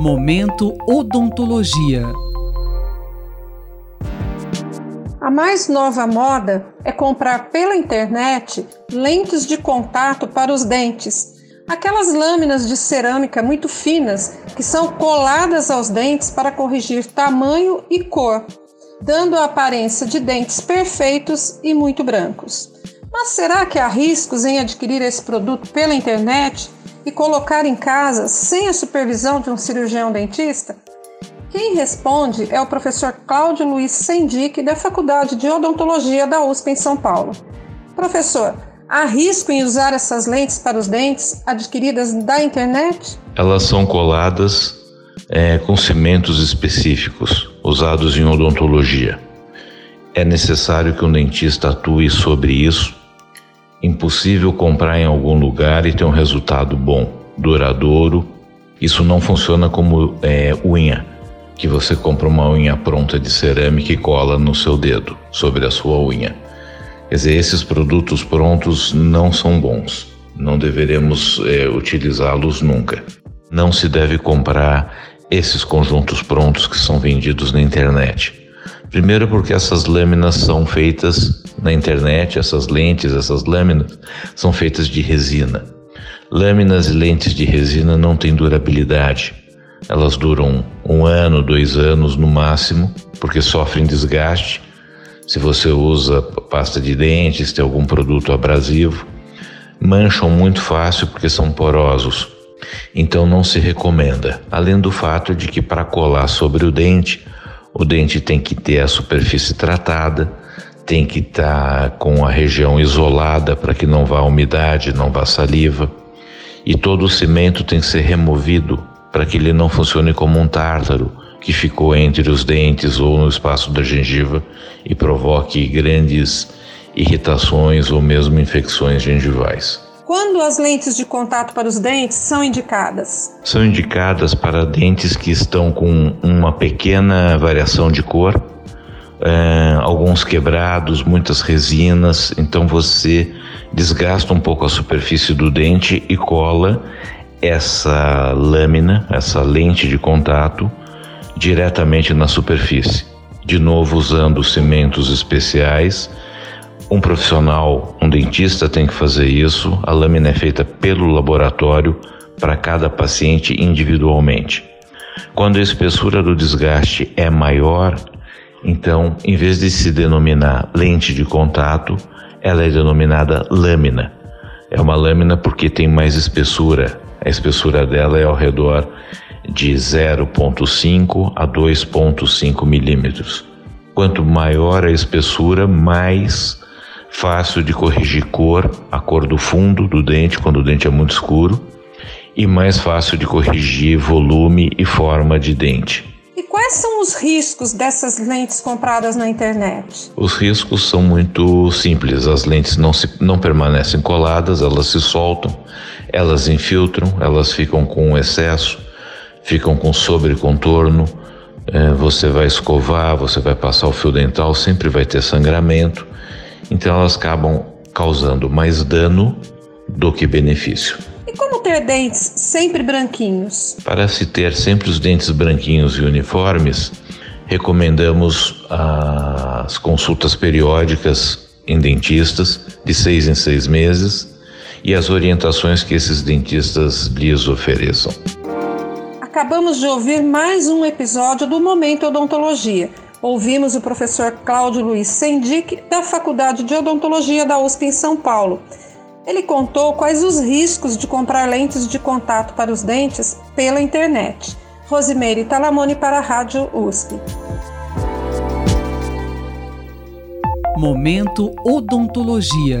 Momento Odontologia. A mais nova moda é comprar pela internet lentes de contato para os dentes. Aquelas lâminas de cerâmica muito finas que são coladas aos dentes para corrigir tamanho e cor, dando a aparência de dentes perfeitos e muito brancos. Mas será que há riscos em adquirir esse produto pela internet e colocar em casa sem a supervisão de um cirurgião dentista? Quem responde é o professor Cláudio Luiz Sendic, da Faculdade de Odontologia da USP em São Paulo. Professor, há risco em usar essas lentes para os dentes adquiridas da internet? Elas são coladas é, com cimentos específicos usados em odontologia. É necessário que um dentista atue sobre isso impossível comprar em algum lugar e ter um resultado bom, duradouro. Isso não funciona como é, unha, que você compra uma unha pronta de cerâmica e cola no seu dedo, sobre a sua unha. Quer dizer, esses produtos prontos não são bons, não deveremos é, utilizá-los nunca. Não se deve comprar esses conjuntos prontos que são vendidos na internet. Primeiro, porque essas lâminas são feitas na internet, essas lentes, essas lâminas, são feitas de resina. Lâminas e lentes de resina não têm durabilidade. Elas duram um ano, dois anos no máximo, porque sofrem desgaste. Se você usa pasta de dentes, tem algum produto abrasivo, mancham muito fácil porque são porosos. Então não se recomenda. Além do fato de que para colar sobre o dente, o dente tem que ter a superfície tratada, tem que estar tá com a região isolada para que não vá umidade, não vá saliva. E todo o cimento tem que ser removido para que ele não funcione como um tártaro que ficou entre os dentes ou no espaço da gengiva e provoque grandes irritações ou mesmo infecções gengivais. Quando as lentes de contato para os dentes são indicadas? São indicadas para dentes que estão com uma pequena variação de cor, é, alguns quebrados, muitas resinas, então você desgasta um pouco a superfície do dente e cola essa lâmina, essa lente de contato diretamente na superfície. De novo usando cimentos especiais um profissional, um dentista tem que fazer isso. A lâmina é feita pelo laboratório para cada paciente individualmente. Quando a espessura do desgaste é maior, então, em vez de se denominar lente de contato, ela é denominada lâmina. É uma lâmina porque tem mais espessura. A espessura dela é ao redor de 0,5 a 2,5 milímetros. Quanto maior a espessura, mais fácil de corrigir cor, a cor do fundo do dente quando o dente é muito escuro, e mais fácil de corrigir volume e forma de dente. Quais são os riscos dessas lentes compradas na internet? Os riscos são muito simples. As lentes não, se, não permanecem coladas, elas se soltam, elas infiltram, elas ficam com excesso, ficam com sobrecontorno. É, você vai escovar, você vai passar o fio dental, sempre vai ter sangramento. Então elas acabam causando mais dano do que benefício. E como ter dentes sempre branquinhos? Para se ter sempre os dentes branquinhos e uniformes, recomendamos as consultas periódicas em dentistas de seis em seis meses e as orientações que esses dentistas lhes ofereçam. Acabamos de ouvir mais um episódio do Momento Odontologia Ouvimos o professor Cláudio Luiz Sendic, da Faculdade de Odontologia da USP em São Paulo. Ele contou quais os riscos de comprar lentes de contato para os dentes pela internet. Rosimeire Talamone para a Rádio USP. Momento Odontologia.